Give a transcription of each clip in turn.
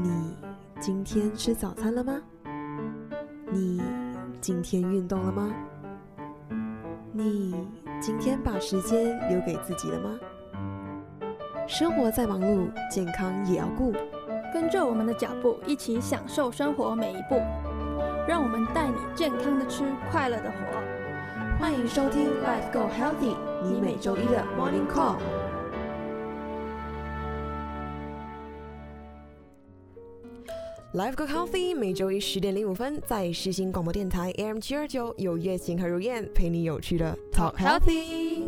你今天吃早餐了吗？你今天运动了吗？你今天把时间留给自己了吗？生活再忙碌，健康也要顾。跟着我们的脚步，一起享受生活每一步。让我们带你健康的吃，快乐的活。欢迎收听 Life Go Healthy，你每周一的 Morning Call。Live Go Healthy，每周一十点零五分，在世新广播电台 AM 七二九，有月晴和如燕陪你有趣的 Talk Healthy。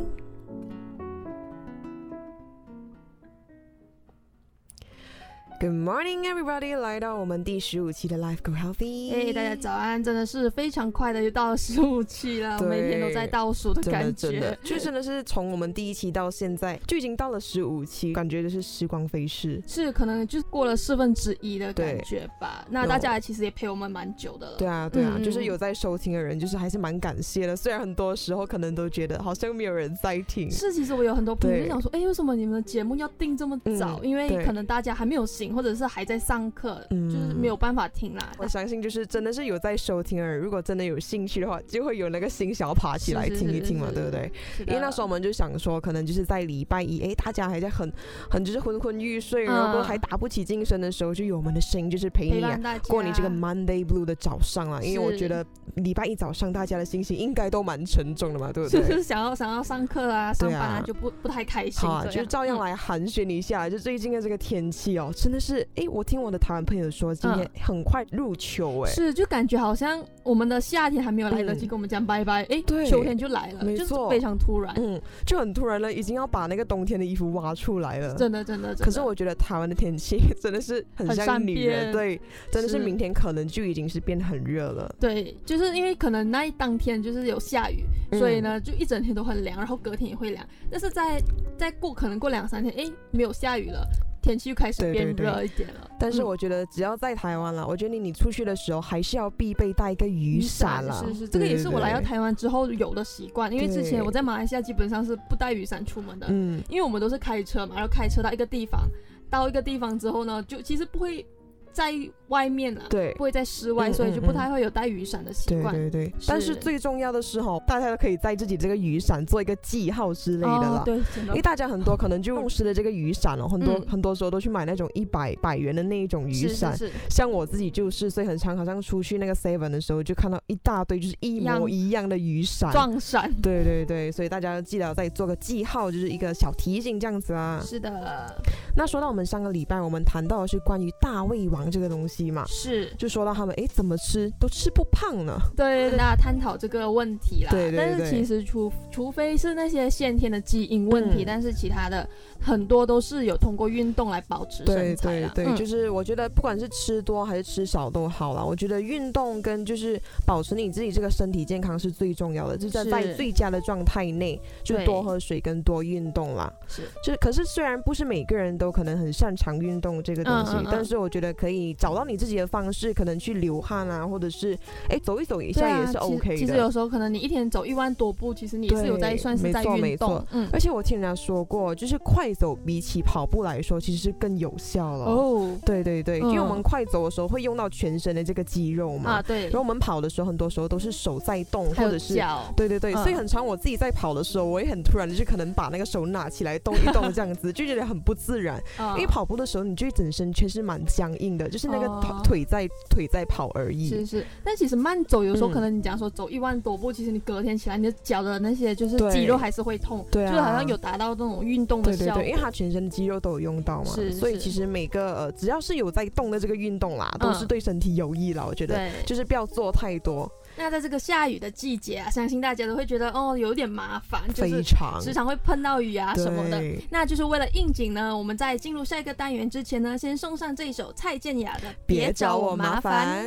Good morning, everybody！来到我们第十五期的 Life Go Healthy。哎，大家早安！真的是非常快的就到了十五期了，每天都在倒数的感觉。真的，就真的是从我们第一期到现在，就已经到了十五期，感觉就是时光飞逝。是，可能就过了四分之一的感觉吧。那大家其实也陪我们蛮久的了。对啊，对啊，就是有在收听的人，就是还是蛮感谢的。虽然很多时候可能都觉得好像没有人在听。是，其实我有很多朋友想说，哎，为什么你们的节目要定这么早？因为可能大家还没有醒。或者是还在上课，嗯就是没有办法听啦。我相信就是真的是有在收听的人，如果真的有兴趣的话，就会有那个心想要爬起来听一听嘛，对不对？因为那时候我们就想说，可能就是在礼拜一，哎，大家还在很很就是昏昏欲睡，然后还打不起精神的时候，就有我们的声音就是陪你过你这个 Monday Blue 的早上啊。因为我觉得礼拜一早上大家的心情应该都蛮沉重的嘛，对不对？就是想要想要上课啊，上班啊，就不不太开心。好，就照样来寒暄一下。就最近的这个天气哦，真的。是，哎，我听我的台湾朋友说，今天很快入秋，哎，是，就感觉好像我们的夏天还没有来得及跟我们讲拜拜，哎，对，秋天就来了，没错，非常突然，嗯，就很突然了，已经要把那个冬天的衣服挖出来了，真的，真的，可是我觉得台湾的天气真的是很像女人，对，真的是明天可能就已经是变得很热了，对，就是因为可能那一当天就是有下雨，所以呢，就一整天都很凉，然后隔天也会凉，但是在再过可能过两三天，哎，没有下雨了。天气又开始变热一点了，但是我觉得只要在台湾了，我觉得你出去的时候还是要必备带一个雨伞了。是是，这个也是我来到台湾之后有的习惯，因为之前我在马来西亚基本上是不带雨伞出门的。嗯，因为我们都是开车嘛，然后开车到一个地方，到一个地方之后呢，就其实不会。在外面啊，对，不会在室外，所以就不太会有带雨伞的习惯。对对对，但是最重要的是哈，大家都可以在自己这个雨伞做一个记号之类的啦。对，因为大家很多可能就用湿的这个雨伞哦，很多很多时候都去买那种一百百元的那一种雨伞。是是是。像我自己就是，所以很常好像出去那个 seven 的时候，就看到一大堆就是一模一样的雨伞。撞伞。对对对，所以大家记得再做个记号，就是一个小提醒这样子啊。是的。那说到我们上个礼拜我们谈到的是关于大胃王这个东西嘛。是，就说到他们哎，怎么吃都吃不胖呢？对，那探讨这个问题啦。对对对。但是其实除除非是那些先天的基因问题，但是其他的很多都是有通过运动来保持身材的。对对对，就是我觉得不管是吃多还是吃少都好了。我觉得运动跟就是保持你自己这个身体健康是最重要的，就是在在最佳的状态内，就多喝水跟多运动啦。是，就是可是虽然不是每个人都可能很擅长运动这个东西，但是我觉得可以找到你自己。的方式可能去流汗啊，或者是哎走一走一下也是 OK 的。其实有时候可能你一天走一万多步，其实你也是有在算是在运动。嗯，而且我听人家说过，就是快走比起跑步来说，其实是更有效了。哦，对对对，因为我们快走的时候会用到全身的这个肌肉嘛。啊，对。然后我们跑的时候，很多时候都是手在动，或者是脚。对对对，所以很长。我自己在跑的时候，我也很突然的就可能把那个手拿起来动一动，这样子就觉得很不自然。因为跑步的时候，你就整身全是蛮僵硬的，就是那个腿在腿。在跑而已，是是，但其实慢走有时候可能你讲说走一万多步，其实你隔天起来你的脚的那些就是肌肉还是会痛，对啊，就好像有达到那种运动的效果，因为它全身的肌肉都有用到嘛，是，所以其实每个呃只要是有在动的这个运动啦，都是对身体有益了，我觉得，就是不要做太多。那在这个下雨的季节啊，相信大家都会觉得哦有点麻烦，就是时常会碰到雨啊什么的。那就是为了应景呢，我们在进入下一个单元之前呢，先送上这一首蔡健雅的《别找我麻烦》。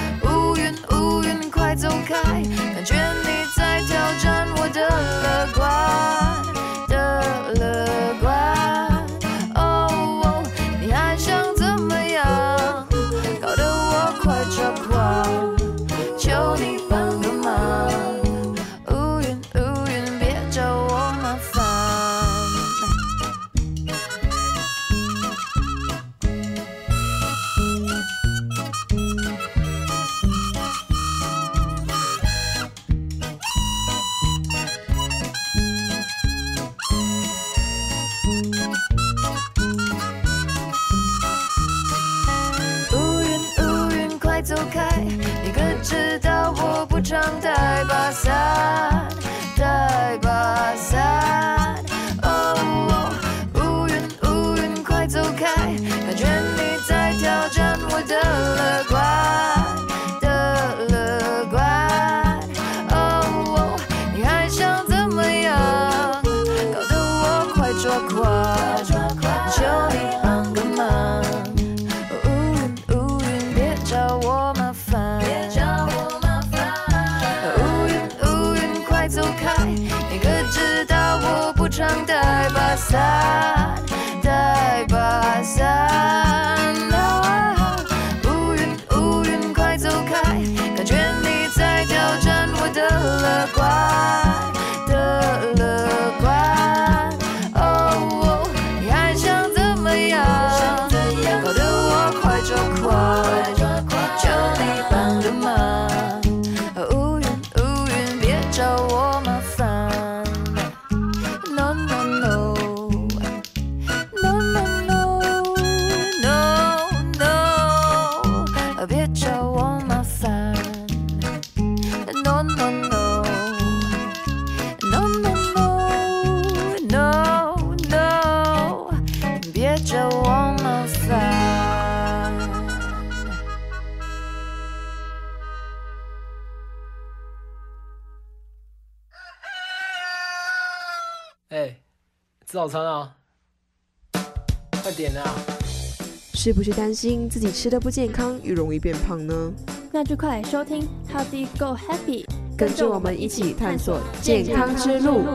走开！感觉你在挑战我的乐观。吃早餐啊！快点啊！是不是担心自己吃的不健康，又容易变胖呢？那就快来收听 How Do You Go Happy，跟着我们一起探索健康之路。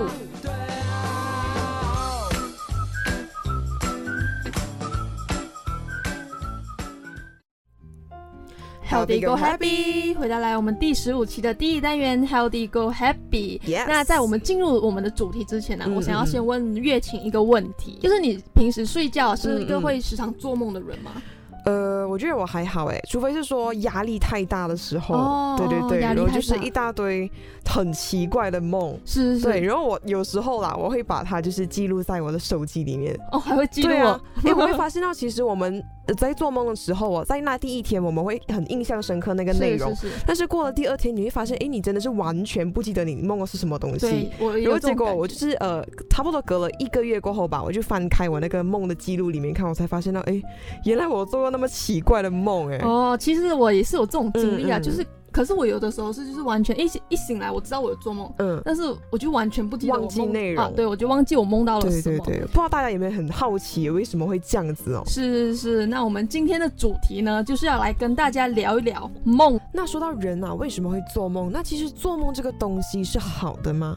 Healthy Go Happy，回到来我们第十五期的第一单元 Healthy Go Happy。那在我们进入我们的主题之前呢，我想要先问月晴一个问题，就是你平时睡觉是一个会时常做梦的人吗？呃，我觉得我还好哎，除非是说压力太大的时候，对对对，然后就是一大堆很奇怪的梦，是是，对，然后我有时候啦，我会把它就是记录在我的手机里面，哦，还会记录对啊，哎，我会 发现到其实我们。在做梦的时候哦，在那第一天我们会很印象深刻那个内容，但是过了第二天你会发现，哎，你真的是完全不记得你梦的是什么东西。然后结果我就是呃，差不多隔了一个月过后吧，我就翻开我那个梦的记录里面看，我才发现到，哎，原来我做过那么奇怪的梦，哎。哦，其实我也是有这种经历啊，就是。可是我有的时候是就是完全一醒一醒来，我知道我有做梦，嗯，但是我就完全不记得忘记内容，对我就忘记我梦到了什么。对对对，不知道大家有没有很好奇为什么会这样子哦？是是是，那我们今天的主题呢，就是要来跟大家聊一聊梦。那说到人啊，为什么会做梦？那其实做梦这个东西是好的吗？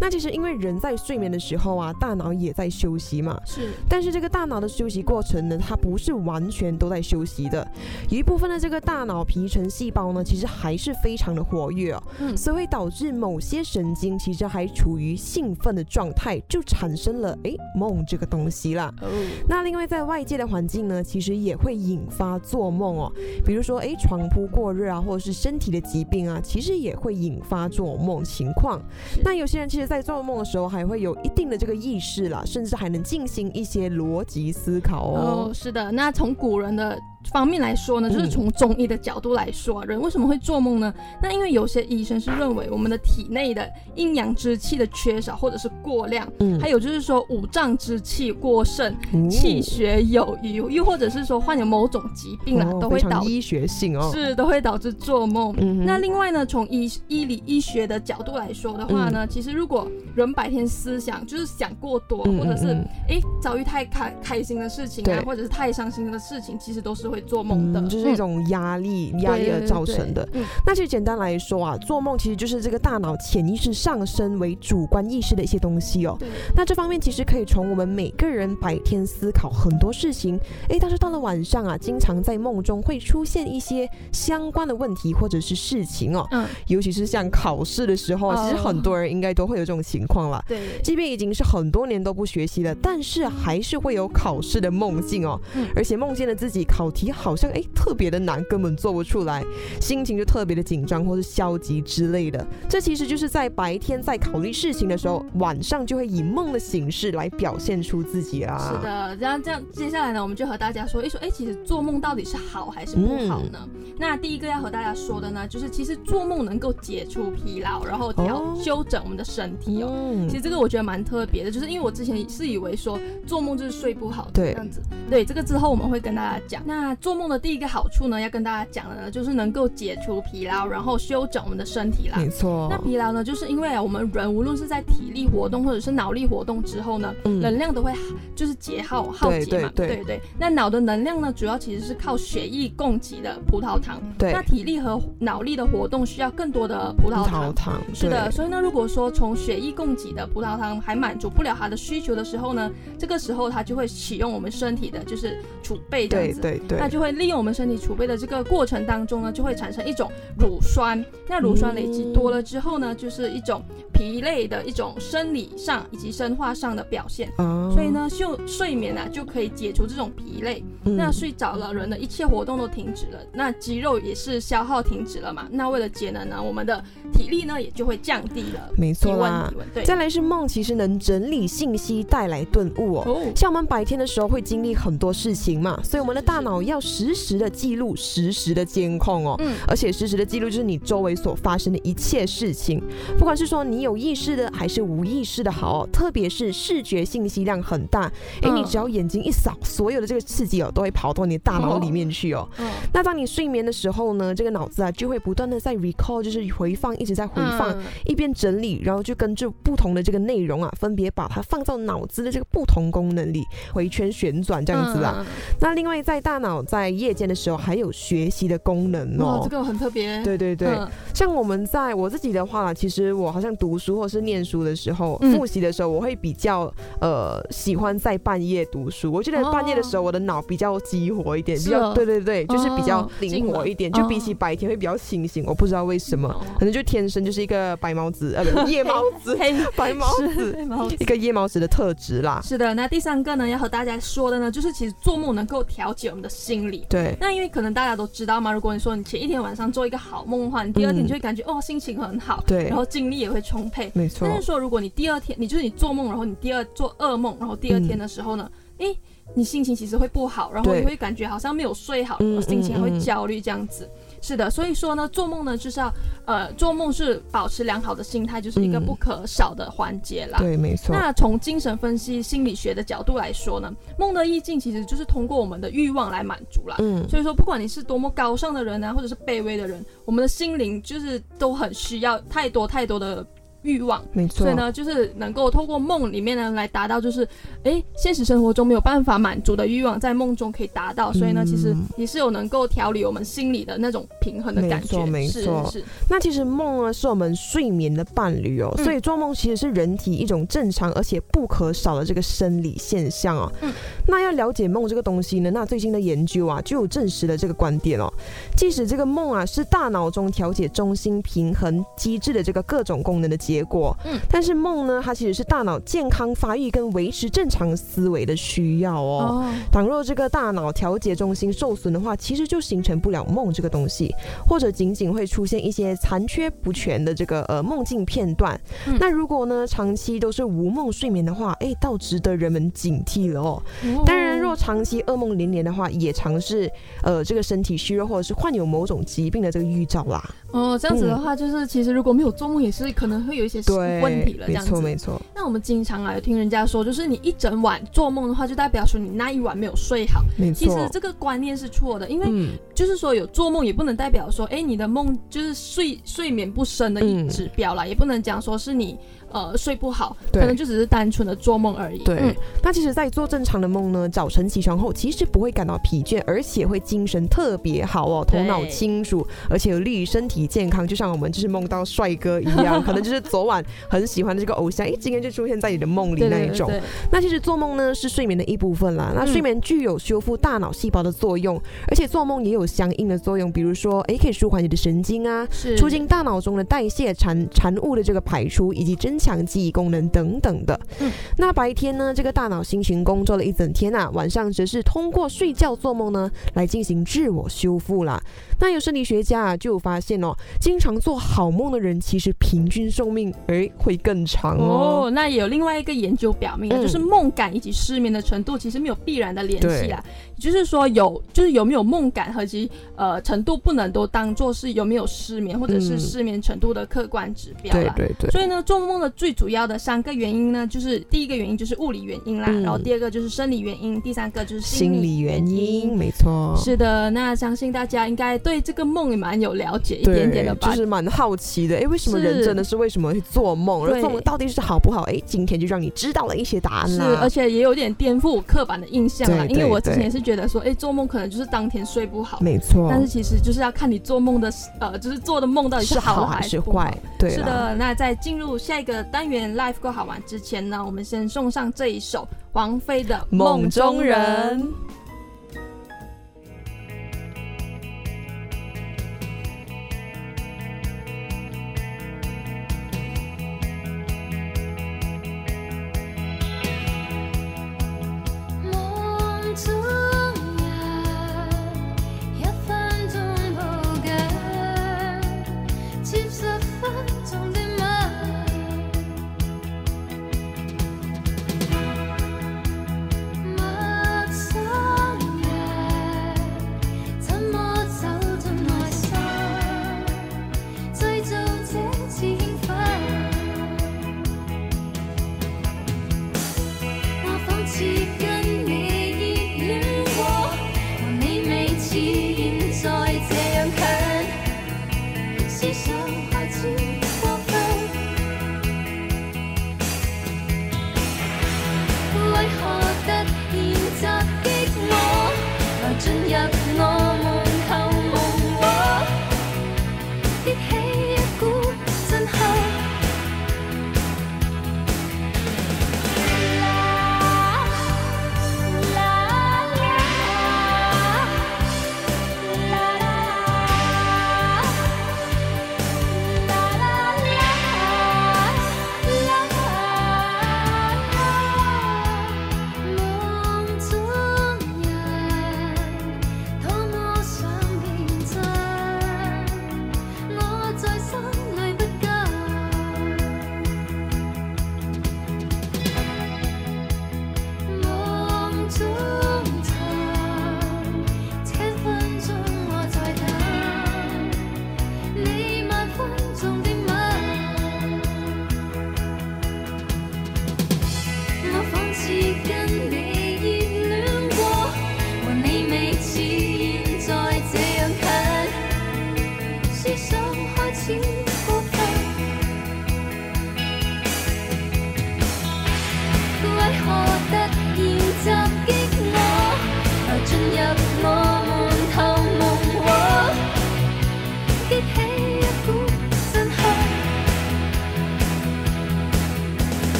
那其实因为人在睡眠的时候啊，大脑也在休息嘛。是。但是这个大脑的休息过程呢，它不是完全都在休息的，有一部分的这个大脑皮层细胞呢，其实还是非常的活跃哦，嗯，所以会导致某些神经其实还处于兴奋的状态，就产生了诶梦这个东西啦。哦，那另外在外界的环境呢，其实也会引发做梦哦，比如说诶床铺过热啊，或者是身体的疾病啊，其实也会引发做梦情况。那有些人其实，在做梦的时候，还会有一定的这个意识啦，甚至还能进行一些逻辑思考哦。是的，那从古人的。方面来说呢，就是从中医的角度来说，人为什么会做梦呢？那因为有些医生是认为我们的体内的阴阳之气的缺少或者是过量，嗯，还有就是说五脏之气过剩，气血有余，又或者是说患有某种疾病了，都会导医学性哦，是都会导致做梦。那另外呢，从医医理医学的角度来说的话呢，其实如果人白天思想就是想过多，或者是哎遭遇太开开心的事情啊，或者是太伤心的事情，其实都是。会做梦的，就是一种压力，压力而造成的。那其实简单来说啊，做梦其实就是这个大脑潜意识上升为主观意识的一些东西哦。那这方面其实可以从我们每个人白天思考很多事情，哎，但是到了晚上啊，经常在梦中会出现一些相关的问题或者是事情哦。嗯。尤其是像考试的时候，其实很多人应该都会有这种情况了。对。即便已经是很多年都不学习了，但是还是会有考试的梦境哦。嗯。而且梦见了自己考。题好像哎特别的难，根本做不出来，心情就特别的紧张或是消极之类的。这其实就是在白天在考虑事情的时候，晚上就会以梦的形式来表现出自己啦。是的，这样这样，接下来呢，我们就和大家说一说，哎，其实做梦到底是好还是不好呢？那第一个要和大家说的呢，就是其实做梦能够解除疲劳，然后调修整我们的身体哦。其实这个我觉得蛮特别的，就是因为我之前是以为说做梦就是睡不好这样子。对，这个之后我们会跟大家讲。那做梦的第一个好处呢，要跟大家讲的呢，就是能够解除疲劳，然后休整我们的身体啦。没错。那疲劳呢，就是因为我们人无论是在体力活动或者是脑力活动之后呢，能量都会就是节耗耗竭嘛。对对对。那脑的能量呢，主要其实是靠血液供给的葡萄糖。对。那体力和脑力的活动需要更多的葡萄糖。糖。是的。所以呢，如果说从血液供给的葡萄糖还满足不了它的需求的时候呢，这个时候它就会启用我们身体的就是储备这样子。对对对。那就会利用我们身体储备的这个过程当中呢，就会产生一种乳酸。那乳酸累积多了之后呢，就是一种疲累的一种生理上以及生化上的表现。所以呢，就睡眠啊就可以解除这种疲累。那睡着了，人的一切活动都停止了，那肌肉也是消耗停止了嘛。那为了节能呢，我们的体力呢也就会降低了。没错啦。对。再来是梦，其实能整理信息，带来顿悟哦。像我们白天的时候会经历很多事情嘛，所以我们的大脑要实时的记录，实时的监控哦。嗯。而且实时的记录就是你周围所发生的一切事情，不管是说你有意识的还是无意识的，好，特别是视觉信息量很大，哎，你只要眼睛一扫，所有的这个刺激哦，都会跑到你的大脑里面去哦。嗯。那当你睡眠的时候呢，这个脑子啊就会不断的在 recall，就是回放，一直在回放，一边整理，然后就根据不同的这个内容啊，分别把它放到脑子的这个不同功能里，回圈旋转这样子啊。那另外在大脑在夜间的时候还有学习的功能哦，这个很特别。对对对，像我们在我自己的话，其实我好像读书或是念书的时候，复习的时候，我会比较呃喜欢在半夜读书。我觉得半夜的时候，我的脑比较激活一点，比较对对对，就是比较灵活一点，就比起白天会比较清醒。我不知道为什么，可能就天生就是一个白毛子呃，夜猫子，白毛子，一个夜猫子的特质啦。是的，那第三个呢，要和大家说的呢，就是其实做梦能够调节我们的心理。对，那因为可能大家都知道嘛，如果你说你前一天晚上做一个好梦的话，你第二天你就会感觉哦心情很好，对，然后精力也会充沛。没错。但是说如果你第二天，你就是你做梦，然后你第二做噩梦，然后第二天的时候呢，哎，你心情其实会不好，然后你会感觉好像没有睡好，心情会焦虑这样子。是的，所以说呢，做梦呢就是要呃，做梦是保持良好的心态，就是一个不可少的环节啦。对，没错。那从精神分析心理学的角度来说呢，梦的意境其实就是通过我们的欲望来满足啦。嗯，所以说不管你是多么高尚的人呢，或者是卑微的人，我们的心灵就是都很需要太多太多的。欲望，没错，所以呢，就是能够透过梦里面呢来达到，就是哎，现实生活中没有办法满足的欲望，在梦中可以达到。所以呢，其实也是有能够调理我们心理的那种平衡的感觉。没错，没错。是。那其实梦呢，是我们睡眠的伴侣哦。所以做梦其实是人体一种正常而且不可少的这个生理现象哦。嗯。那要了解梦这个东西呢，那最新的研究啊，就有证实了这个观点哦。即使这个梦啊，是大脑中调节中心平衡机制的这个各种功能的。结果，嗯，但是梦呢，它其实是大脑健康发育跟维持正常思维的需要哦。倘若这个大脑调节中心受损的话，其实就形成不了梦这个东西，或者仅仅会出现一些残缺不全的这个呃梦境片段。那如果呢，长期都是无梦睡眠的话，哎，倒值得人们警惕了哦。当然，若长期噩梦连连的话，也尝试呃这个身体虚弱或者是患有某种疾病的这个预兆啦。哦，这样子的话，就是其实如果没有做梦，也是可能会有一些问题了。这样子，没错没错。那我们经常啊，有听人家说，就是你一整晚做梦的话，就代表说你那一晚没有睡好。没错。其实这个观念是错的，因为就是说有做梦也不能代表说，哎，你的梦就是睡睡眠不深的一指标啦，也不能讲说是你。呃，睡不好，可能就只是单纯的做梦而已。对，那其实，在做正常的梦呢，早晨起床后，其实不会感到疲倦，而且会精神特别好哦，头脑清楚，而且有利于身体健康。就像我们就是梦到帅哥一样，可能就是 昨晚很喜欢的这个偶像，哎，今天就出现在你的梦里那一种。那其实做梦呢，是睡眠的一部分啦。那睡眠具有修复大脑细胞的作用，而且做梦也有相应的作用，比如说，哎，可以舒缓你的神经啊，促进大脑中的代谢产产物的这个排出，以及增强记忆功能等等的。嗯，那白天呢，这个大脑辛勤工作了一整天啊，晚上则是通过睡觉做梦呢，来进行自我修复啦。那有生理学家啊，就有发现哦，经常做好梦的人，其实平均寿命诶会更长哦。那也有另外一个研究表明，就是梦感以及失眠的程度其实没有必然的联系啊。就是说有，就是有没有梦感和其呃程度，不能都当做是有没有失眠或者是失眠程度的客观指标啦。对对对。所以呢，做梦的最主要的三个原因呢，就是第一个原因就是物理原因啦，然后第二个就是生理原因，第三个就是心理原因。没错。是的，那相信大家应该对这个梦也蛮有了解一点点的吧？就是蛮好奇的，哎，为什么人真的是为什么会做梦？而做梦到底是好不好？哎，今天就让你知道了一些答案。是，而且也有点颠覆刻板的印象啦，因为我之前也是觉得说，哎，做梦。可能就是当天睡不好，没错。但是其实就是要看你做梦的，呃，就是做的梦到底是好还是坏。对，是的。那在进入下一个单元 Life 够好玩之前呢，我们先送上这一首王菲的《梦中人》。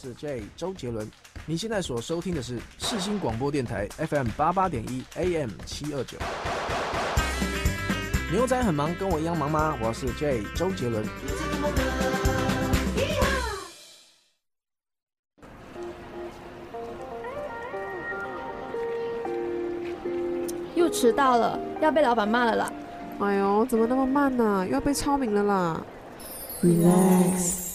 是 J 周杰伦，你现在所收听的是世新广播电台 FM 八八点一 AM 七二九。牛仔很忙，跟我一样忙吗？我是 J 周杰伦。又迟到了，要被老板骂了啦！哎呦，怎么那么慢呢？又要被超明了啦！Relax。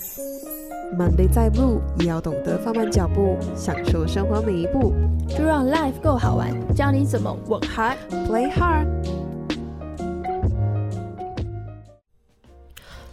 Monday 在目，也要懂得放慢脚步，享受生活每一步。就让 life 够好玩，教你怎么 work hard，play hard。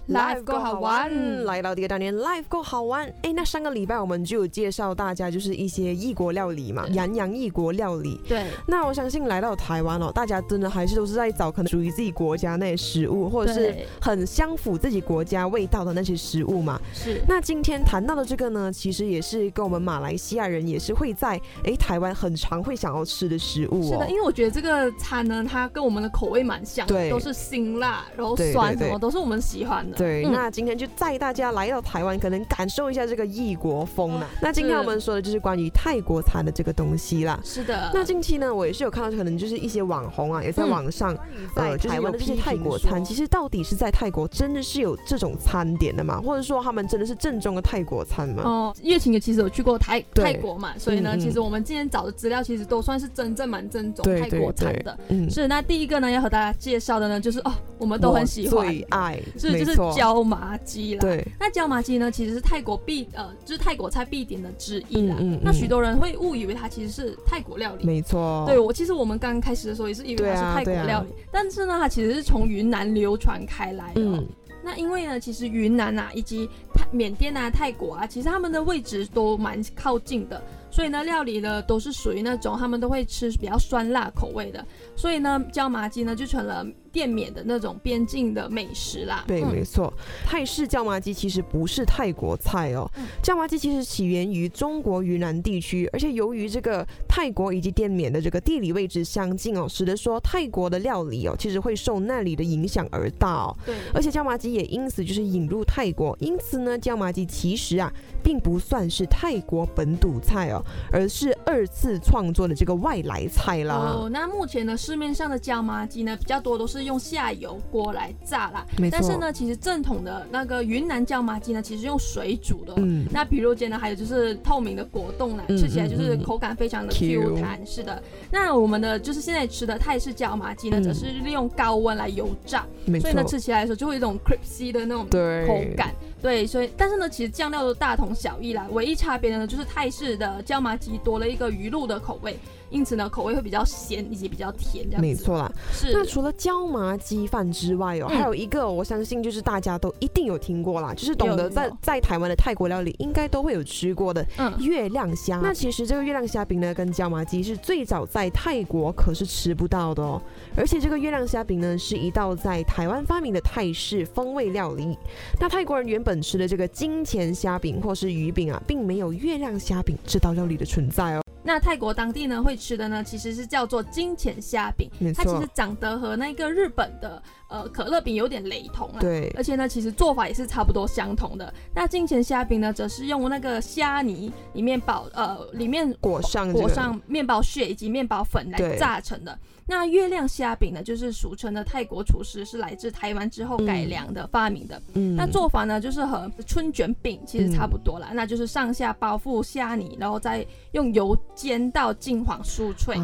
Live 够好玩，来到第二单元 Life 够好玩。哎，那上个礼拜我们就有介绍大家，就是一些异国料理嘛，洋洋异国料理。对。那我相信来到台湾哦，大家真的还是都是在找可能属于自己国家那些食物，或者是很相符自己国家味道的那些食物嘛。是。那今天谈到的这个呢，其实也是跟我们马来西亚人也是会在哎台湾很常会想要吃的食物。是的，因为我觉得这个餐呢，它跟我们的口味蛮像，对，都是辛辣，然后酸什么都是我们喜欢的。对，那今天就带大家来到台湾，可能感受一下这个异国风呢。那今天我们说的就是关于泰国餐的这个东西啦。是的。那近期呢，我也是有看到，可能就是一些网红啊，也在网上呃，台湾的这些泰国餐，其实到底是在泰国真的是有这种餐点的吗？或者说他们真的是正宗的泰国餐吗？哦，月晴也其实有去过泰泰国嘛，所以呢，其实我们今天找的资料其实都算是真正蛮正宗泰国餐的。嗯是。那第一个呢，要和大家介绍的呢，就是哦，我们都很喜欢，最爱，是就是椒麻鸡。啦，对，那椒麻鸡呢，其实是泰国必呃，就是泰国菜必点的之一啦。那许多人会误以为它其实是泰国料理，没错。对我其实我们刚开始的时候也是以为它是泰国料理，但是呢，它其实是从云南流传开来的。那因为呢，其实云南啊，以及泰缅甸啊、泰国啊，其实他们的位置都蛮靠近的，所以呢，料理呢都是属于那种他们都会吃比较酸辣口味的，所以呢，椒麻鸡呢就成了。店缅的那种边境的美食啦，对，没错，泰式椒麻鸡其实不是泰国菜哦，椒麻鸡其实起源于中国云南地区，而且由于这个泰国以及滇缅的这个地理位置相近哦，使得说泰国的料理哦，其实会受那里的影响而大哦，对，而且椒麻鸡也因此就是引入泰国，因此呢，椒麻鸡其实啊，并不算是泰国本土菜哦，而是二次创作的这个外来菜啦。哦，那目前呢，市面上的椒麻鸡呢，比较多都是。用下油锅来炸啦，但是呢，其实正统的那个云南椒麻鸡呢，其实用水煮的。嗯，那皮肉间呢，还有就是透明的果冻呢，吃起来就是口感非常的 Q 弹。是的，那我们的就是现在吃的泰式椒麻鸡呢，则是利用高温来油炸，所以呢，吃起来的时候就会有一种 crispy 的那种口感。对，所以但是呢，其实酱料都大同小异啦，唯一差别的呢就是泰式的椒麻鸡多了一个鱼露的口味。因此呢，口味会比较咸以及比较甜，这样没错啦。是。那除了椒麻鸡饭之外哦，还有一个我相信就是大家都一定有听过啦，就是懂得在在台湾的泰国料理应该都会有吃过的月亮虾。那其实这个月亮虾饼呢，跟椒麻鸡是最早在泰国可是吃不到的哦。而且这个月亮虾饼呢，是一道在台湾发明的泰式风味料理。那泰国人原本吃的这个金钱虾饼或是鱼饼啊，并没有月亮虾饼这道料理的存在哦。那泰国当地呢会吃的呢，其实是叫做金钱虾饼，它其实长得和那个日本的呃可乐饼有点雷同啊。对，而且呢，其实做法也是差不多相同的。那金钱虾饼呢，则是用那个虾泥里面包呃里面裹上裹上面包屑以及面包粉来炸成的。那月亮虾饼呢，就是俗称的泰国厨师是来自台湾之后改良的发明的。嗯，那做法呢，就是和春卷饼其实差不多了，那就是上下包覆虾泥，然后再用油煎到金黄酥脆，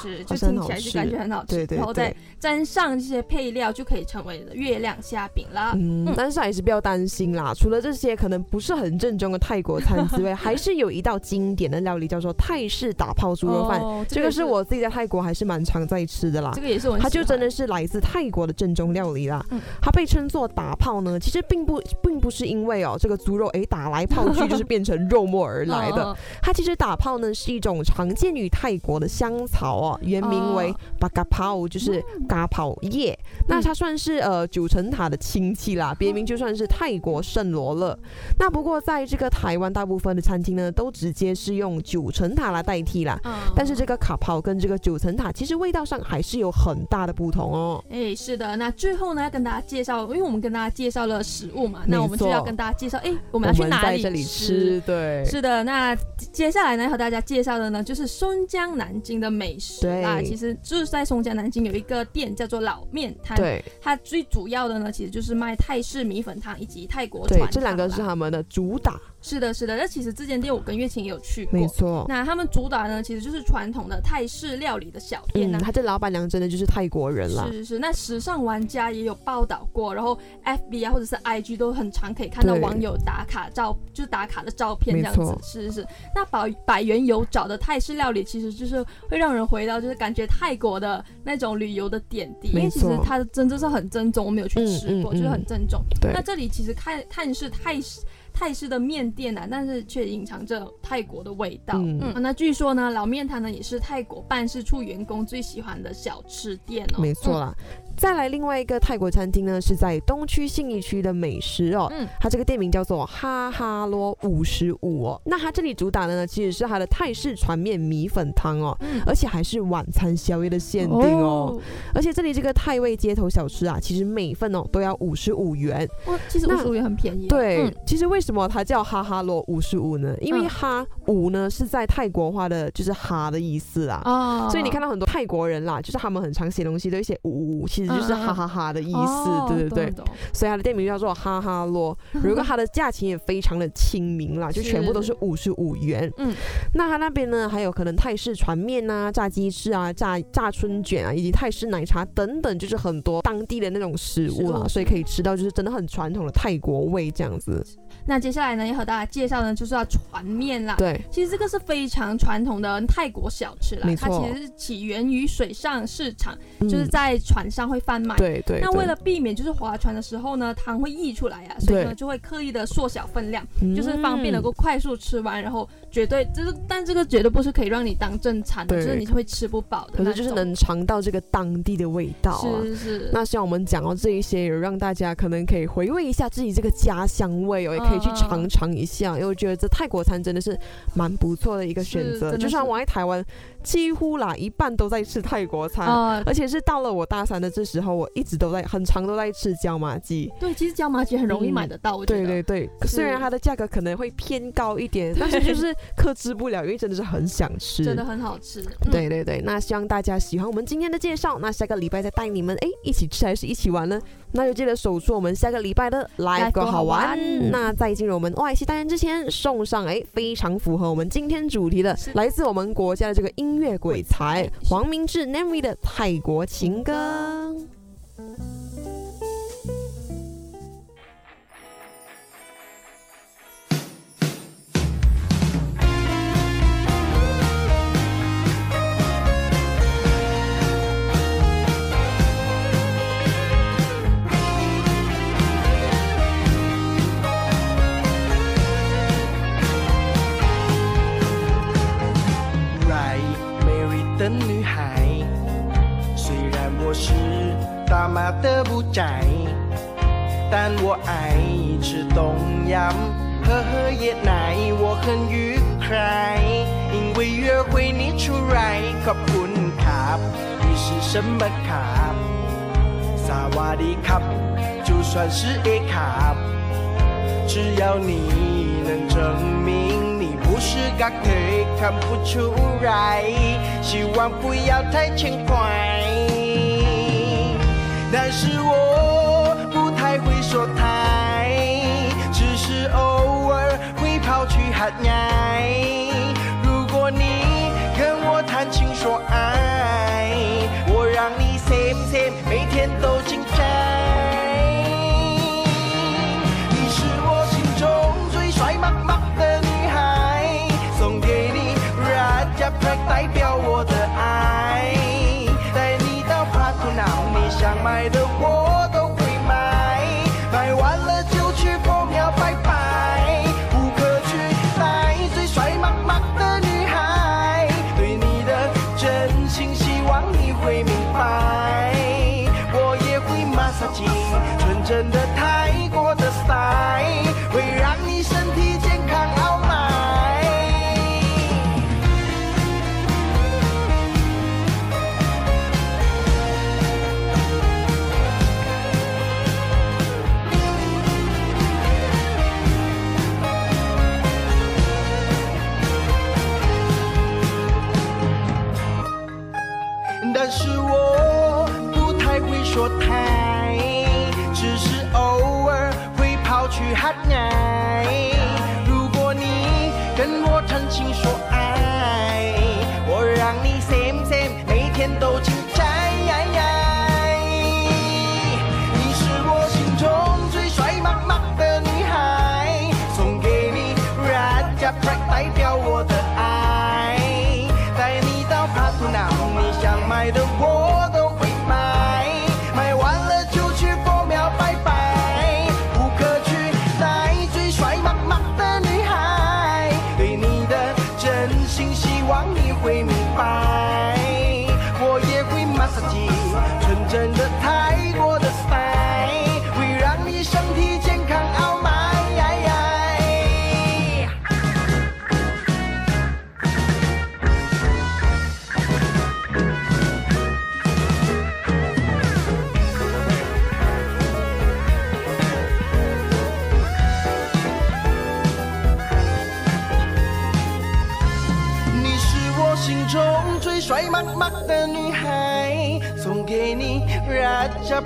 是就听起来就感觉很好吃。然后再沾上这些配料，就可以成为月亮虾饼啦。嗯，但是还是不要担心啦，除了这些可能不是很正宗的泰国餐之外，还是有一道经典的料理叫做泰式打泡猪肉饭。这个是我自己在泰国还是蛮常在。吃的啦，这个也是我，它就真的是来自泰国的正宗料理啦。它被称作打泡呢，其实并不并不是因为哦这个猪肉哎打来泡去就是变成肉末而来的。它其实打泡呢是一种常见于泰国的香草哦，原名为巴嘎泡，就是嘎泡叶。那它算是呃九层塔的亲戚啦，别名就算是泰国圣罗勒。那不过在这个台湾大部分的餐厅呢，都直接是用九层塔来代替啦。嗯但是这个卡泡跟这个九层塔其实味道上。还是有很大的不同哦。哎，是的，那最后呢，要跟大家介绍，因为我们跟大家介绍了食物嘛，那我们就要跟大家介绍，哎，我们要去哪里吃？对，是的。那接下来呢，和大家介绍的呢，就是松江南京的美食啊。其实就是在松江南京有一个店叫做老面摊，对，它最主要的呢，其实就是卖泰式米粉汤以及泰国对这两个是他们的主打。是的，是的，那其实这间店我跟月琴也有去过，没错。那他们主打呢，其实就是传统的泰式料理的小店呢。他这老板娘真的就是泰国人了。是是是。那时尚玩家也有报道过，然后 FB 啊或者是 IG 都很常可以看到网友打卡照，就是打卡的照片这样子。是是是。那百百元有找的泰式料理，其实就是会让人回到就是感觉泰国的那种旅游的点滴，因为其实它真的是很正宗，我没有去吃过，就是很正宗。对那这里其实看看是泰式。泰式的面店啊，但是却隐藏着泰国的味道。嗯，那据说呢，老面摊呢也是泰国办事处员工最喜欢的小吃店哦。没错啦。再来另外一个泰国餐厅呢，是在东区信义区的美食哦。嗯，它这个店名叫做哈哈罗五十五哦。那它这里主打的呢，其实是它的泰式船面米粉汤哦。嗯，而且还是晚餐宵夜的限定哦。而且这里这个泰味街头小吃啊，其实每份哦都要五十五元。哇，其实五十五元很便宜。对，其实为什么它叫哈哈罗五十五呢？因为哈五呢是在泰国话的就是哈的意思啊。哦。所以你看到很多泰国人啦，就是他们很常写东西都会写五五，其实。就是哈哈哈的意思，对对对，所以它的店名叫做哈哈罗。如果它的价钱也非常的亲民啦，就全部都是五十五元。嗯，那它那边呢，还有可能泰式船面啊、炸鸡翅啊、炸炸春卷啊，以及泰式奶茶等等，就是很多当地的那种食物啊，所以可以吃到就是真的很传统的泰国味这样子。那接下来呢，要和大家介绍呢，就是要船面啦。对，其实这个是非常传统的泰国小吃啦。它其实是起源于水上市场，就是在船上会贩卖。对对。那为了避免就是划船的时候呢，汤会溢出来啊，所以呢就会刻意的缩小分量，就是方便能够快速吃完，然后绝对就是，但这个绝对不是可以让你当正餐的，就是你会吃不饱的。可是就是能尝到这个当地的味道啊。是是。那像我们讲到这一些，也让大家可能可以回味一下自己这个家乡味哦。也可以去尝尝一下，因为我觉得这泰国餐真的是蛮不错的一个选择。就像我在台湾，几乎啦一半都在吃泰国餐，而且是到了我大三的这时候，我一直都在很长都在吃椒麻鸡。对，其实椒麻鸡很容易买得到，我觉得。对对对，虽然它的价格可能会偏高一点，但是就是克制不了，因为真的是很想吃，真的很好吃。对对对，那希望大家喜欢我们今天的介绍，那下个礼拜再带你们哎一起吃还是一起玩呢？那就记得守住我们下个礼拜的 live 够好玩。那在进入我们外系单元之前，送上哎非常符合我们今天主题的，来自我们国家的这个音乐鬼才黄明志 Nami 的泰国情歌。妈的不在，但我爱吃冬阳，喝喝椰奶，我很愉快，因为约会你出来，ขอบคุณครับ你是什么ครับ萨瓦迪卡，就算是 A 卡，只要你能证明你不是个腿，看不出来，希望不要太轻快。 但是我不太会说太，只是偶尔会跑去喊爱。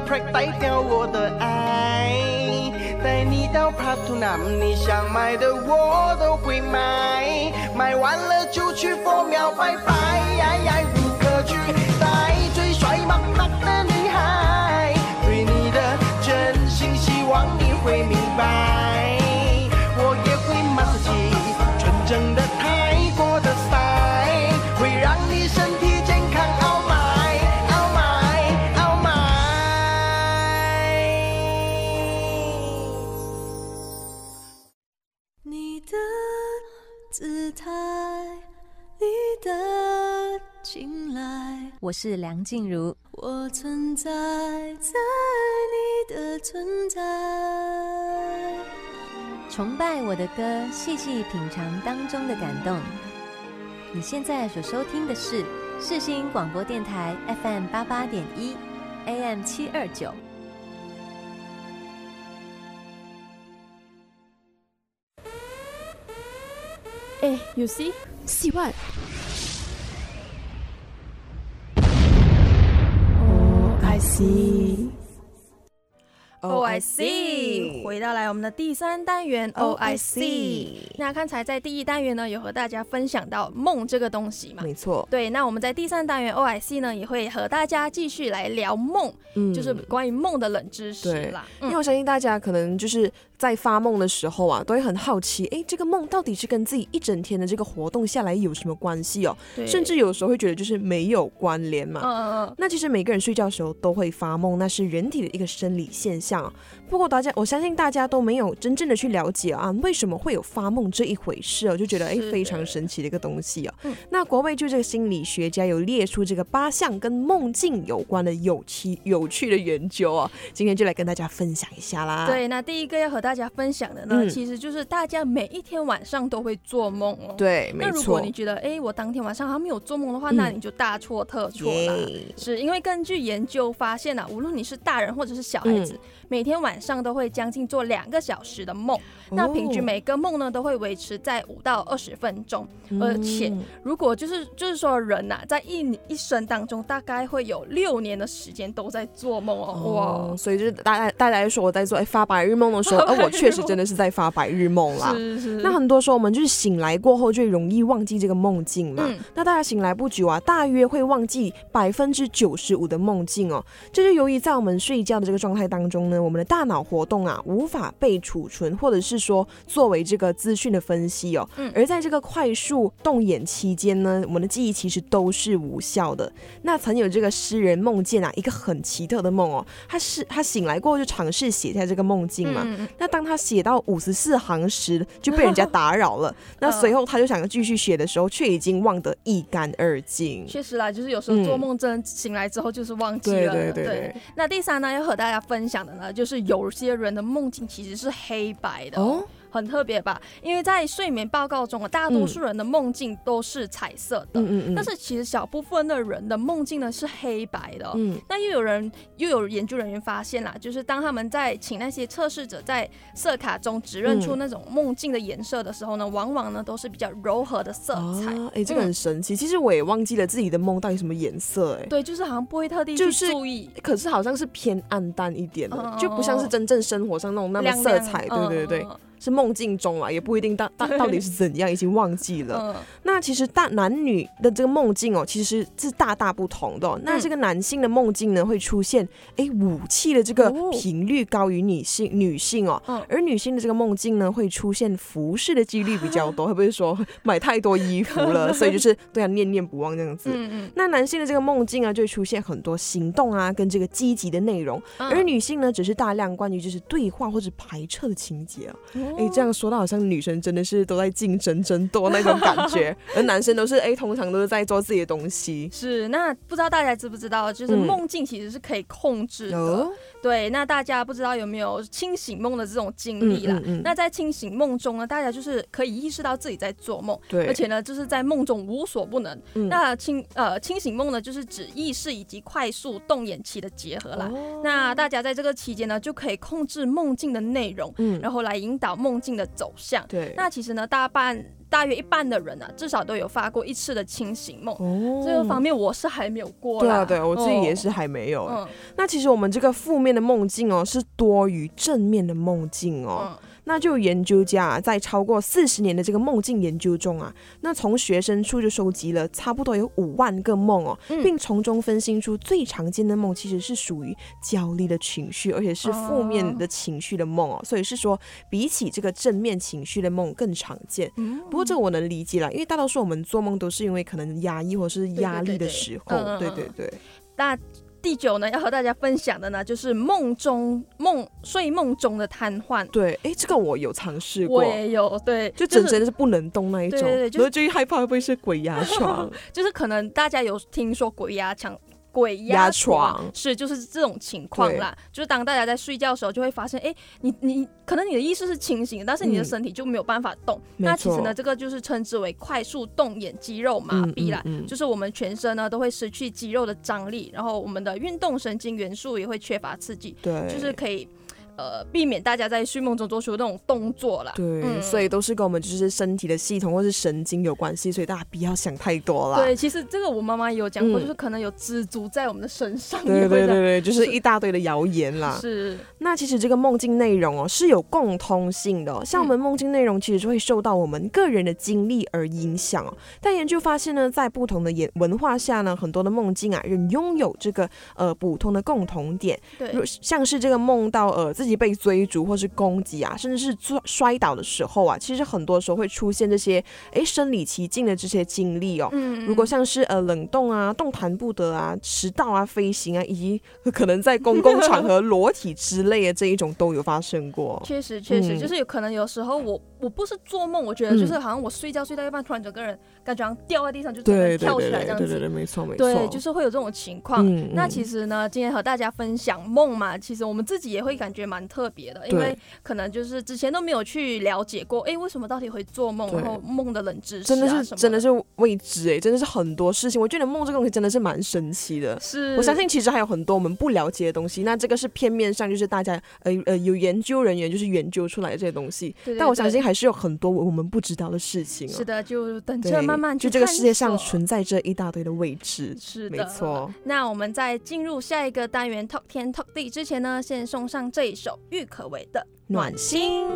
快代表我的爱，带你到帕图南，你想买的我都会买，买完了就去佛庙拜拜，我是梁静茹。我存在在你的存在，崇拜我的歌，细细品尝当中的感动。你现在所收听的是世新广播电台 FM 八八点一，AM 七二九。哎，You see? See what? I see. O I C，回到来我们的第三单元 O I C。那刚才在第一单元呢，有和大家分享到梦这个东西嘛？没错。对，那我们在第三单元 O I C 呢，也会和大家继续来聊梦，嗯，就是关于梦的冷知识啦。因为我相信大家可能就是。在发梦的时候啊，都会很好奇，哎，这个梦到底是跟自己一整天的这个活动下来有什么关系哦？甚至有时候会觉得就是没有关联嘛。嗯嗯嗯。那其实每个人睡觉的时候都会发梦，那是人体的一个生理现象。啊不过大家，我相信大家都没有真正的去了解啊，为什么会有发梦这一回事哦，就觉得哎非常神奇的一个东西哦。那国外就这个心理学家有列出这个八项跟梦境有关的有趣有趣的研究哦，今天就来跟大家分享一下啦。对，那第一个要和大家分享的呢，其实就是大家每一天晚上都会做梦哦。对，没错。那如果你觉得哎我当天晚上还没有做梦的话，那你就大错特错了。是因为根据研究发现啊，无论你是大人或者是小孩子。每天晚上都会将近做两个小时的梦，那平均每个梦呢都会维持在五到二十分钟，而且如果就是就是说人呐，在一一生当中大概会有六年的时间都在做梦哦，哇，所以就是大家大家说我在做发白日梦的时候，呃，我确实真的是在发白日梦啦。是是。那很多时候我们就是醒来过后就容易忘记这个梦境嘛，那大家醒来不久啊，大约会忘记百分之九十五的梦境哦，这就由于在我们睡觉的这个状态当中呢。我们的大脑活动啊，无法被储存，或者是说作为这个资讯的分析哦。嗯。而在这个快速动眼期间呢，我们的记忆其实都是无效的。那曾有这个诗人梦见啊一个很奇特的梦哦，他是他醒来过后就尝试写下这个梦境嘛。嗯。那当他写到五十四行时，就被人家 打扰了。那随后他就想要继续写的时候，却已经忘得一干二净。确实啦，就是有时候做梦真醒来之后就是忘记了。对对对。那第三呢，要和大家分享的呢。就是有些人的梦境其实是黑白的。很特别吧？因为在睡眠报告中啊，大多数人的梦境都是彩色的，嗯嗯嗯。但是其实小部分的人的梦境呢是黑白的，嗯。那又有人又有研究人员发现啦，就是当他们在请那些测试者在色卡中指认出那种梦境的颜色的时候呢，往往呢都是比较柔和的色彩。哎，这个很神奇。其实我也忘记了自己的梦到底什么颜色，哎。对，就是好像不会特地去注意，可是好像是偏暗淡一点的，就不像是真正生活上那种那么色彩。对对对。是梦境中啊，也不一定到到 到底是怎样，已经忘记了。那其实大男女的这个梦境哦，其实是大大不同的。那这个男性的梦境呢，会出现哎武器的这个频率高于女性女性哦，而女性的这个梦境呢，会出现服饰的几率比较多，会不会说买太多衣服了，所以就是对他念念不忘这样子。那男性的这个梦境啊，就会出现很多行动啊，跟这个积极的内容，而女性呢，只是大量关于就是对话或者排斥的情节啊。哎，这样说到好像女生真的是都在竞争争夺那种感觉，而男生都是哎，通常都是在做自己的东西。是，那不知道大家知不知道，就是梦境其实是可以控制的。对，那大家不知道有没有清醒梦的这种经历啦？那在清醒梦中呢，大家就是可以意识到自己在做梦，对，而且呢，就是在梦中无所不能。那清呃清醒梦呢，就是指意识以及快速动眼期的结合啦。那大家在这个期间呢，就可以控制梦境的内容，嗯，然后来引导梦境的走向。对，那其实呢，大半。大约一半的人呢，至少都有发过一次的清醒梦。哦，这个方面我是还没有过。对啊，对我自己也是还没有。嗯，那其实我们这个负面的梦境哦，是多于正面的梦境哦。那就研究家在超过四十年的这个梦境研究中啊，那从学生处就收集了差不多有五万个梦哦，并从中分析出最常见的梦其实是属于焦虑的情绪，而且是负面的情绪的梦哦，所以是说比起这个正面情绪的梦更常见。不过这我能理解了，因为大多数我们做梦都是因为可能压抑或是压力的时候，对对对。那第九呢，要和大家分享的呢，就是梦中梦睡梦中的瘫痪。对，哎，这个我有尝试过，我也有，对，就整整是不能动那一种，对对，就最害怕会不会是鬼压床？就是可能大家有听说鬼压床。鬼压床是就是这种情况啦，就是当大家在睡觉的时候，就会发现，哎，你你可能你的意识是清醒的，但是你的身体就没有办法动。那其实呢，这个就是称之为快速动眼肌肉麻痹啦，就是我们全身呢都会失去肌肉的张力，然后我们的运动神经元素也会缺乏刺激，对，就是可以。呃，避免大家在睡梦中做出那种动作啦。对，所以都是跟我们就是身体的系统或是神经有关系，所以大家不要想太多啦。对，其实这个我妈妈也有讲过，就是可能有蜘蛛在我们的身上。对对对对，就是一大堆的谣言啦。是。那其实这个梦境内容哦是有共通性的，像我们梦境内容其实是会受到我们个人的经历而影响哦。但研究发现呢，在不同的演文化下呢，很多的梦境啊仍拥有这个呃普通的共同点。对。像是这个梦到呃自己被追逐或是攻击啊，甚至是摔摔倒的时候啊，其实很多时候会出现这些哎生理期境的这些经历哦。嗯。如果像是呃冷冻啊、动弹不得啊、迟到啊、飞行啊，以及可能在公共场合裸体之类的这一种都有发生过。确实，确实，就是有可能有时候我我不是做梦，我觉得就是好像我睡觉睡到一半，突然整个人感觉好像掉在地上，就突然跳起来这样子。对对对，没错没错。对，就是会有这种情况。那其实呢，今天和大家分享梦嘛，其实我们自己也会感觉蛮特别的，因为可能就是之前都没有去了解过，哎，为什么到底会做梦，然后梦的冷知识真的是真的是未知哎，真的是很多事情。我觉得梦这个东西真的是蛮神奇的。是，我相信其实还有很多我们不了解的东西。那这个是片面上，就是大家呃呃有研究人员就是研究出来的这些东西。但我相信还是有很多我们不知道的事情。是的，就等着慢慢就这个世界上存在着一大堆的未知。是的，没错。那我们在进入下一个单元 Talk 天 Talk 地之前呢，先送上这一首郁可唯的《暖心》。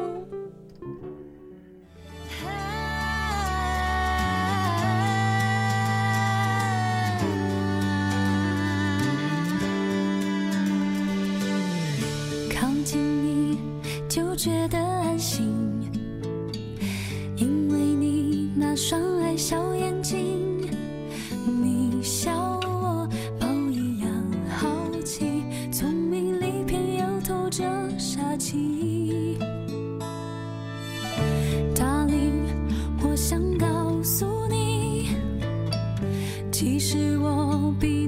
靠近你就觉得安心，那双爱笑眼睛你笑我猫一样好奇聪明里偏又透着傻气。Darling 我想告诉你其实我比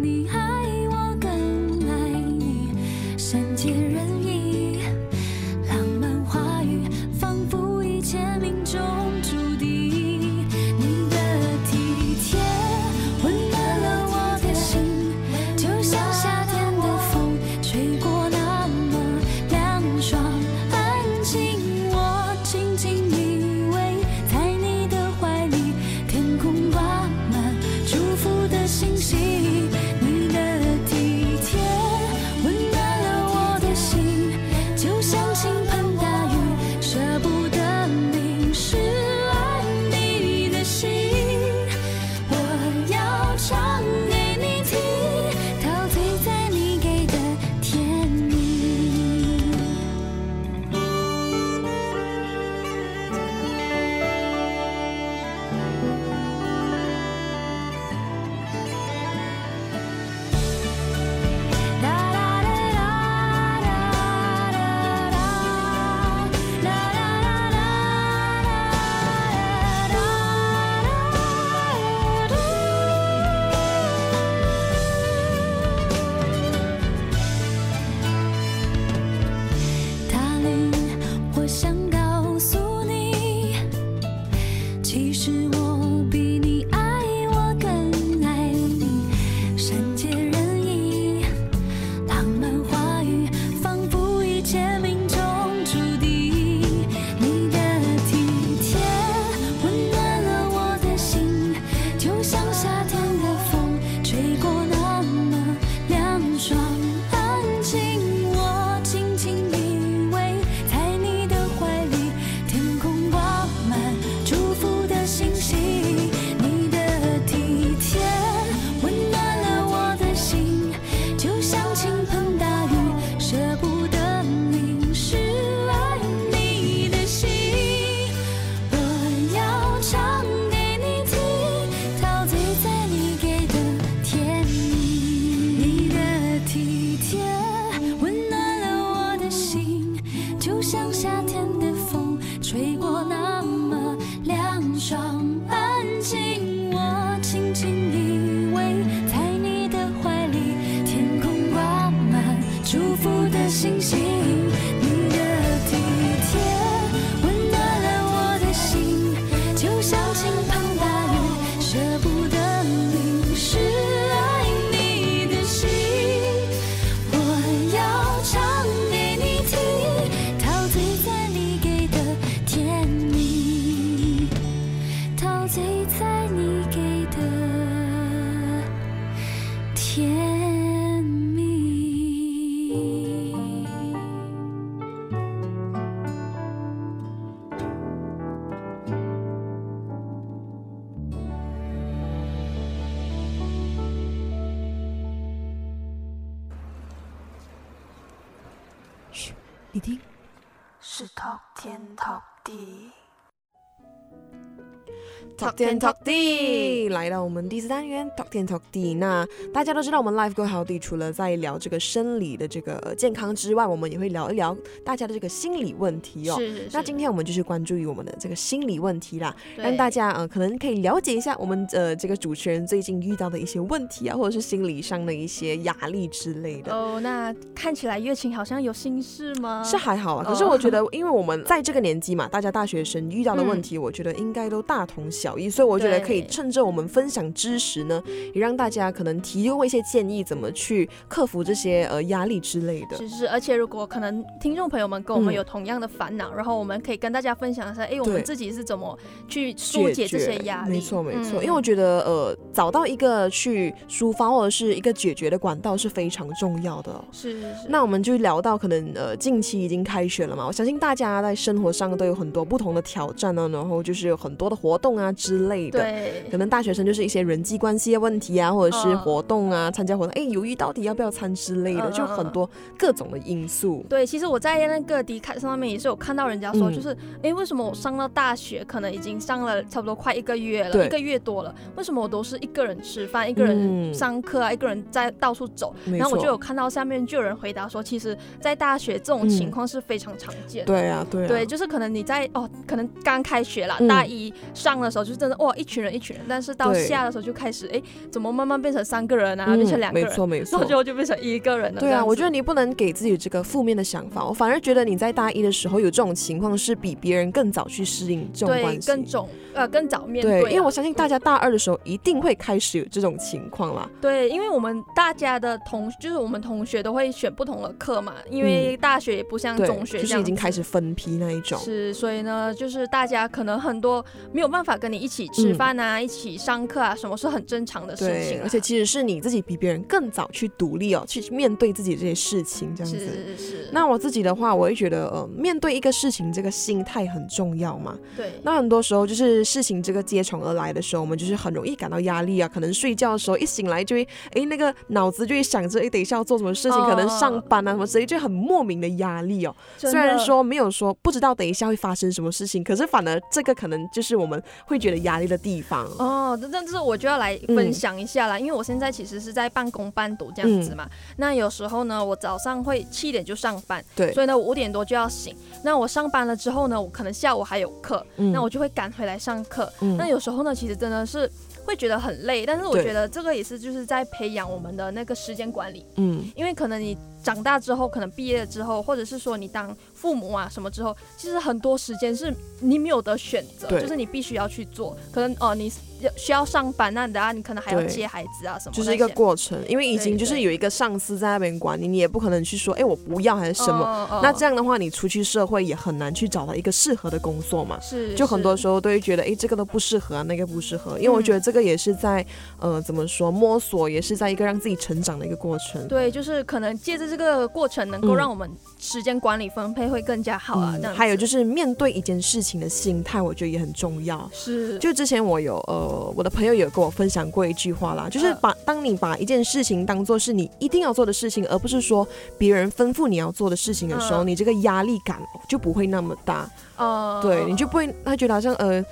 Talk 天 Talk 地，来到我们第四单元 Talk 天 Talk 地。那大家都知道，我们 Life Go Healthy 除了在聊这个生理的这个健康之外，我们也会聊一聊大家的这个心理问题哦。是。那今天我们就是关注于我们的这个心理问题啦，让大家呃可能可以了解一下我们呃这个主持人最近遇到的一些问题啊，或者是心理上的一些压力之类的。哦，那看起来月琴好像有心事吗？是还好啊，可是我觉得，因为我们 在这个年纪嘛，大家大学生遇到的问题，我觉得应该都大同小。小所以我觉得可以趁着我们分享知识呢，也让大家可能提供一些建议，怎么去克服这些呃压力之类的。是是，而且如果可能听众朋友们跟我们有同样的烦恼，然后我们可以跟大家分享一下，哎，我们自己是怎么去疏解这些压力？没错没错，因为我觉得呃，找到一个去抒发或者是一个解决的管道是非常重要的。是是。那我们就聊到可能呃，近期已经开学了嘛，我相信大家在生活上都有很多不同的挑战呢，然后就是有很多的活动啊。之类的，对，可能大学生就是一些人际关系的问题啊，或者是活动啊，参加活动，哎，犹豫到底要不要参之类的，就很多各种的因素。对，其实我在那个迪卡上面也是有看到人家说，就是，哎，为什么我上到大学，可能已经上了差不多快一个月了，一个月多了，为什么我都是一个人吃饭，一个人上课啊，一个人在到处走？然后我就有看到下面就有人回答说，其实，在大学这种情况是非常常见的。对啊，对，对，就是可能你在哦，可能刚开学了，大一上的时候就。真的哇，一群人一群人，但是到下的时候就开始，哎，怎么慢慢变成三个人啊，变成两个人，没错没错，最后就变成一个人了。对啊，我觉得你不能给自己这个负面的想法，我反而觉得你在大一的时候有这种情况，是比别人更早去适应这种关系，更早呃更早面对。因为我相信大家大二的时候一定会开始有这种情况啦。对，因为我们大家的同就是我们同学都会选不同的课嘛，因为大学也不像中学，就是已经开始分批那一种。是，所以呢，就是大家可能很多没有办法跟你一起吃饭啊，一起上课啊，什么是很正常的事情。而且其实是你自己比别人更早去独立哦，去面对自己这些事情，这样子。是是是。那我自己的话，我会觉得呃，面对一个事情，这个心态很重要嘛。对。那很多时候就是事情这个接踵而来的时候，我们就是很容易感到压力啊。可能睡觉的时候一醒来就会，哎，那个脑子就会想着，哎，等一下要做什么事情，可能上班啊什么之类，就很莫名的压力哦。虽然说没有说不知道等一下会发生什么事情，可是反而这个可能就是我们会觉得压力的地方。哦，那这是我就要来分享一下啦，因为我现在其实是在半工半读这样子嘛。那有时候呢，我早上会七点就上班，对，所以呢五点多就要醒。那我上班了之后呢，我可能下午还有课，那我就会赶回来上课。那有时候呢，其实真的是会觉得很累，但是我觉得这个也是就是在培养我们的那个时间管理。嗯，因为可能你长大之后，可能毕业了之后，或者是说你当父母啊什么之后，其实很多时间是你没有得选择，就是你必须要去做。可能哦你。需要上班，那等下你可能还要接孩子啊什么，就是一个过程。因为已经就是有一个上司在那边管你，你也不可能去说，哎，我不要还是什么。那这样的话，你出去社会也很难去找到一个适合的工作嘛。是，就很多时候都会觉得，哎，这个都不适合啊，那个不适合。因为我觉得这个也是在，呃，怎么说，摸索，也是在一个让自己成长的一个过程。对，就是可能借着这个过程，能够让我们时间管理分配会更加好啊。还有就是面对一件事情的心态，我觉得也很重要。是，就之前我有，呃，我的朋友有。跟我分享过一句话啦，就是把当你把一件事情当做是你一定要做的事情，而不是说别人吩咐你要做的事情的时候，你这个压力感就不会那么大。呃，对，你就不会他觉得好像呃。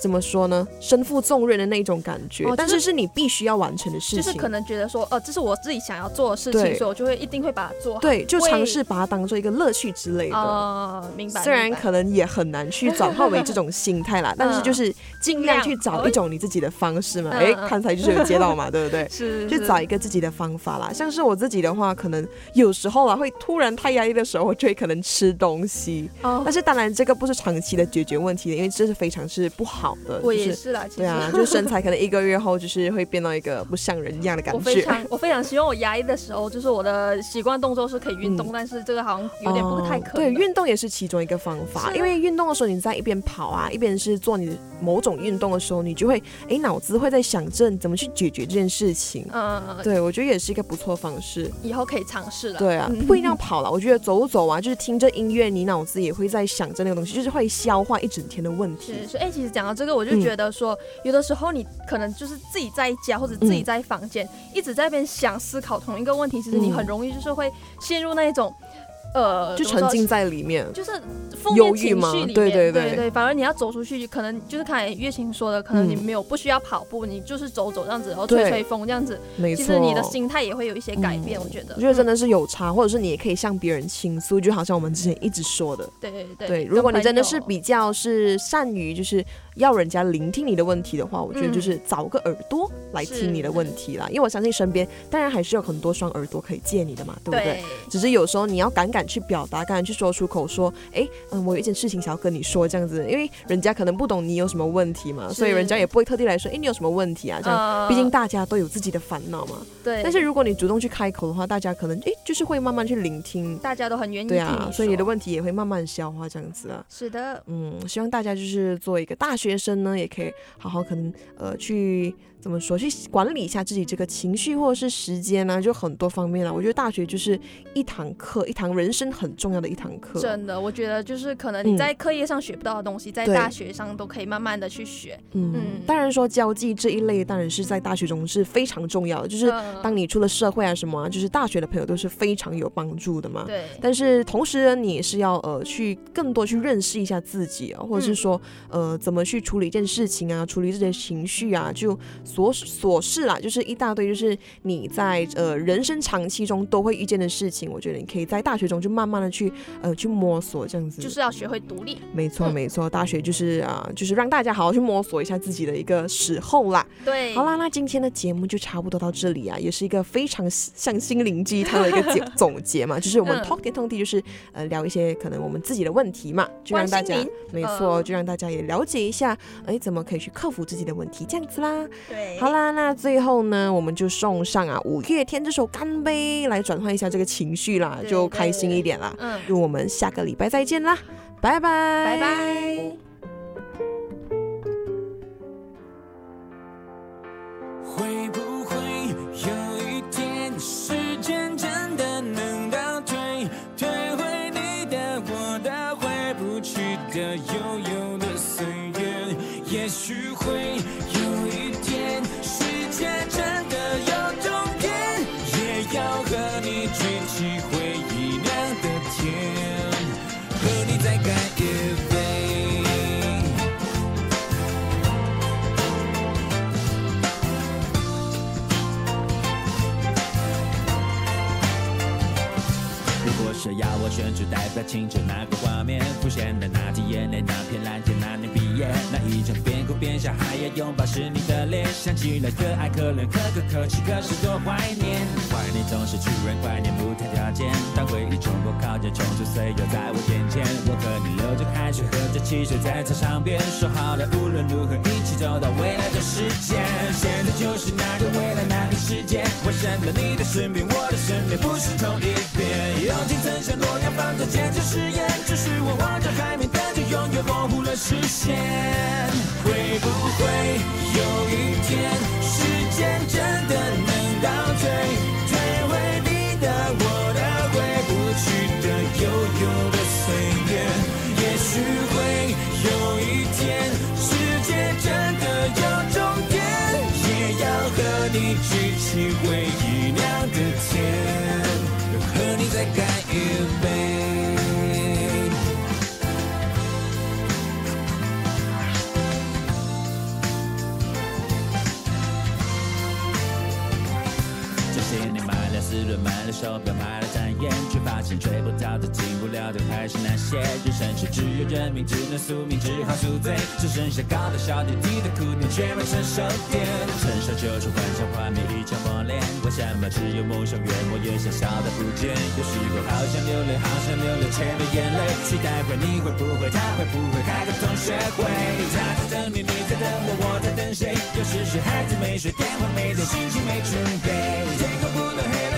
怎么说呢？身负重任的那种感觉，但是是你必须要完成的事情。就是可能觉得说，呃，这是我自己想要做的事情，所以我就会一定会把它做好。对，就尝试把它当做一个乐趣之类的。哦，明白。虽然可能也很难去转化为这种心态啦，但是就是尽量去找一种你自己的方式嘛。哎，刚才就是有接到嘛，对不对？是。去找一个自己的方法啦。像是我自己的话，可能有时候啊，会突然太压抑的时候，我就会可能吃东西。哦。但是当然，这个不是长期的解决问题的，因为这是非常是不好的。我也是啦。对啊，就身材可能一个月后就是会变到一个不像人一样的感觉。我非常我非常希望我压抑的时候，就是我的习惯动作是可以运动，但是这个好像有点不太可能。对，运动也是其中一个方法，因为运动的时候你在一边跑啊，一边是做你某种运动的时候，你就会哎脑子会在想着怎么去解决这件事情。嗯，对，我觉得也是一个不错方式，以后可以尝试了。对啊，不一定要跑了，我觉得走走啊，就是听着音乐，你脑子也会在想着那个东西，就是会消化一整天的问题。是是，哎，其实讲到这个，我就觉得说有的时候。你可能就是自己在家或者自己在房间，一直在边想思考同一个问题，其实你很容易就是会陷入那一种呃，就沉浸在里面，就是负面情绪里面，对对对对。反而你要走出去，可能就是看月琴说的，可能你没有不需要跑步，你就是走走这样子，然后吹吹风这样子，没错。其实你的心态也会有一些改变，我觉得。我觉得真的是有差，或者是你也可以向别人倾诉，就好像我们之前一直说的，对对对。对，如果你真的是比较是善于就是要人家聆听你的问题的话，我觉得就是找个耳朵来听你的问题啦。因为我相信身边当然还是有很多双耳朵可以借你的嘛，对不对？只是有时候你要敢敢去表达，敢敢去说出口，说，哎，嗯，我有一件事情想要跟你说，这样子，因为人家可能不懂你有什么问题嘛，所以人家也不会特地来说，哎，你有什么问题啊？这样，毕竟大家都有自己的烦恼嘛。对。但是如果你主动去开口的话，大家可能，哎，就是会慢慢去聆听，大家都很愿意。对啊，所以你的问题也会慢慢消化，这样子啊。是的。嗯，希望大家就是做一个大学学生呢，也可以好好可能呃去。怎么说？去管理一下自己这个情绪或者是时间呢？就很多方面了。我觉得大学就是一堂课，一堂人生很重要的一堂课。真的，我觉得就是可能你在课业上学不到的东西，在大学上都可以慢慢的去学。嗯，当然说交际这一类，当然是在大学中是非常重要的。就是当你出了社会啊什么，就是大学的朋友都是非常有帮助的嘛。对。但是同时呢，你也是要呃去更多去认识一下自己啊，或者是说呃怎么去处理一件事情啊，处理这些情绪啊，就。琐琐事啦，就是一大堆，就是你在呃人生长期中都会遇见的事情。我觉得你可以在大学中就慢慢的去呃去摸索这样子，就是要学会独立。没错没错，大学就是啊，就是让大家好好去摸索一下自己的一个时候啦。对，好啦，那今天的节目就差不多到这里啊，也是一个非常像心灵鸡汤的一个总 总结嘛，就是我们 talk 点 talk 地，就是呃聊一些可能我们自己的问题嘛，就让大家没错，就让大家也了解一下，哎，怎么可以去克服自己的问题这样子啦。好啦，那最后呢，我们就送上啊五月天这首《干杯》来转换一下这个情绪啦，就开心一点啦。嗯，祝我们下个礼拜再见啦，拜拜，拜拜。会不会有一天，时间真的能倒退，退回你的、我的、回不去的、悠悠的岁月？也许会。选出代表青春那个画面，浮现的那滴眼泪，那片蓝天，那年毕业，那一张边哭边笑还要拥抱是你的脸，想起来可爱可怜可歌可泣，可是多怀念。怀念总是突然怀念不谈条件，当回忆冲破靠近冲出岁月在我眼前，我和你流着汗水喝着汽水在操场边，说好了无论如何一起走到未来的世界。现在就是那个未来那个世界，为什么你的身边我的身边不是同一边？友情曾像诺亚。放着坚持誓言，只是我望着海面，但却永远模糊了视线。会不会有一天，时间真的能倒退，退回你的、我的、回不去的、悠悠的岁月？也许会有一天，世界真的有终点，也要和你举起回忆亮的甜天，和你再干一杯。买了手表，买了单眼，却发现追不到的、进不了的还是那些。人生是只有认命，只能宿命，只好宿醉。只剩下高的小点低的苦点，却没成熟点。成熟就是幻想画面一场磨练。为什么只有梦想越磨越小，小的不见？有时候好想流泪，好想流泪，却没眼泪。期待会，你会不会，他会不会开个同学会？他在等你，你在等我，我在等谁？有时是孩子没睡，电话没接，心情没准备。天空不能黑。了